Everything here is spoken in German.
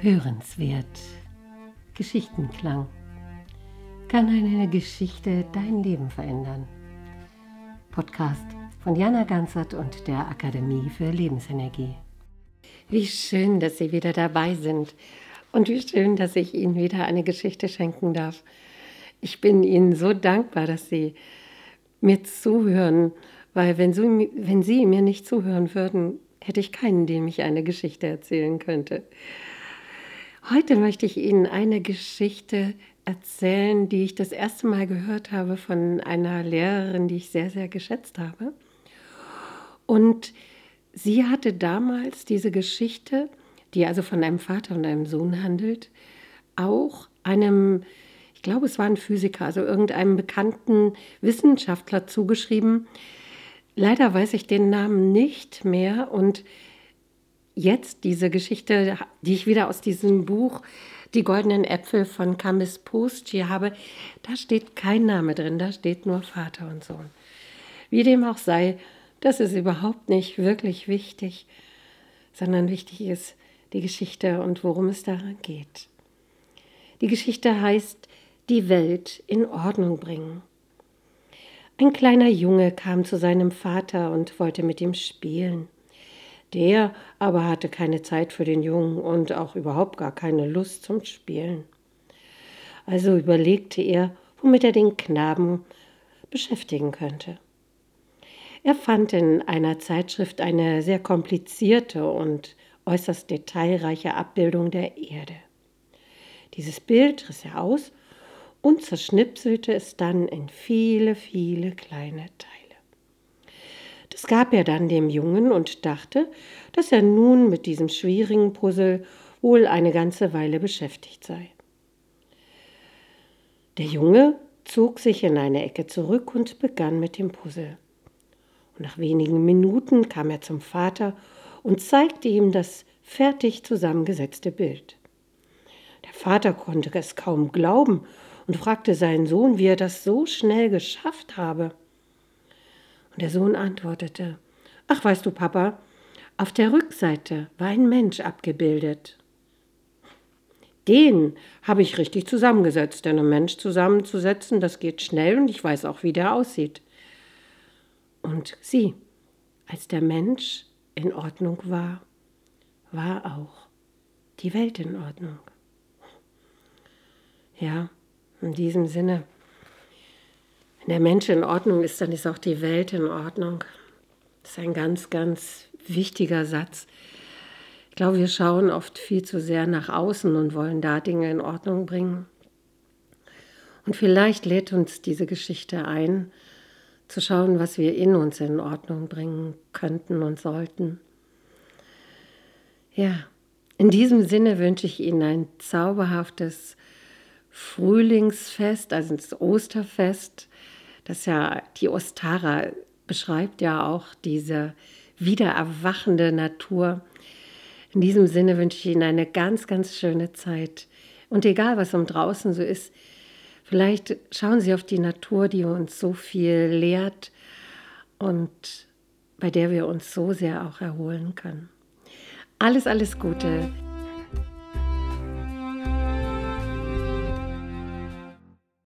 Hörenswert. Geschichtenklang. Kann eine Geschichte dein Leben verändern? Podcast von Jana Ganzert und der Akademie für Lebensenergie. Wie schön, dass Sie wieder dabei sind und wie schön, dass ich Ihnen wieder eine Geschichte schenken darf. Ich bin Ihnen so dankbar, dass Sie mir zuhören, weil wenn Sie, wenn Sie mir nicht zuhören würden, hätte ich keinen, dem ich eine Geschichte erzählen könnte. Heute möchte ich Ihnen eine Geschichte erzählen, die ich das erste Mal gehört habe von einer Lehrerin, die ich sehr, sehr geschätzt habe. Und sie hatte damals diese Geschichte, die also von einem Vater und einem Sohn handelt, auch einem, ich glaube, es war ein Physiker, also irgendeinem bekannten Wissenschaftler zugeschrieben. Leider weiß ich den Namen nicht mehr und jetzt diese Geschichte, die ich wieder aus diesem Buch Die goldenen Äpfel von Kamis Post hier habe, da steht kein Name drin, da steht nur Vater und Sohn. Wie dem auch sei, das ist überhaupt nicht wirklich wichtig, sondern wichtig ist die Geschichte und worum es daran geht. Die Geschichte heißt Die Welt in Ordnung bringen. Ein kleiner Junge kam zu seinem Vater und wollte mit ihm spielen. Der aber hatte keine Zeit für den Jungen und auch überhaupt gar keine Lust zum Spielen. Also überlegte er, womit er den Knaben beschäftigen könnte. Er fand in einer Zeitschrift eine sehr komplizierte und äußerst detailreiche Abbildung der Erde. Dieses Bild riss er aus und zerschnipselte es dann in viele, viele kleine Teile. Das gab er dann dem Jungen und dachte, dass er nun mit diesem schwierigen Puzzle wohl eine ganze Weile beschäftigt sei. Der Junge zog sich in eine Ecke zurück und begann mit dem Puzzle. Und nach wenigen Minuten kam er zum Vater und zeigte ihm das fertig zusammengesetzte Bild. Der Vater konnte es kaum glauben und fragte seinen Sohn, wie er das so schnell geschafft habe. Und der Sohn antwortete, Ach weißt du, Papa, auf der Rückseite war ein Mensch abgebildet. Den habe ich richtig zusammengesetzt, denn ein Mensch zusammenzusetzen, das geht schnell und ich weiß auch, wie der aussieht. Und sieh, als der Mensch in Ordnung war, war auch die Welt in Ordnung. Ja, in diesem Sinne wenn der Mensch in Ordnung ist, dann ist auch die Welt in Ordnung. Das ist ein ganz, ganz wichtiger Satz. Ich glaube, wir schauen oft viel zu sehr nach außen und wollen da Dinge in Ordnung bringen. Und vielleicht lädt uns diese Geschichte ein, zu schauen, was wir in uns in Ordnung bringen könnten und sollten. Ja, in diesem Sinne wünsche ich Ihnen ein zauberhaftes Frühlingsfest, also das Osterfest das ja die Ostara beschreibt ja auch diese wiedererwachende Natur. In diesem Sinne wünsche ich Ihnen eine ganz, ganz schöne Zeit. Und egal, was um draußen so ist, vielleicht schauen Sie auf die Natur, die uns so viel lehrt und bei der wir uns so sehr auch erholen können. Alles, alles Gute.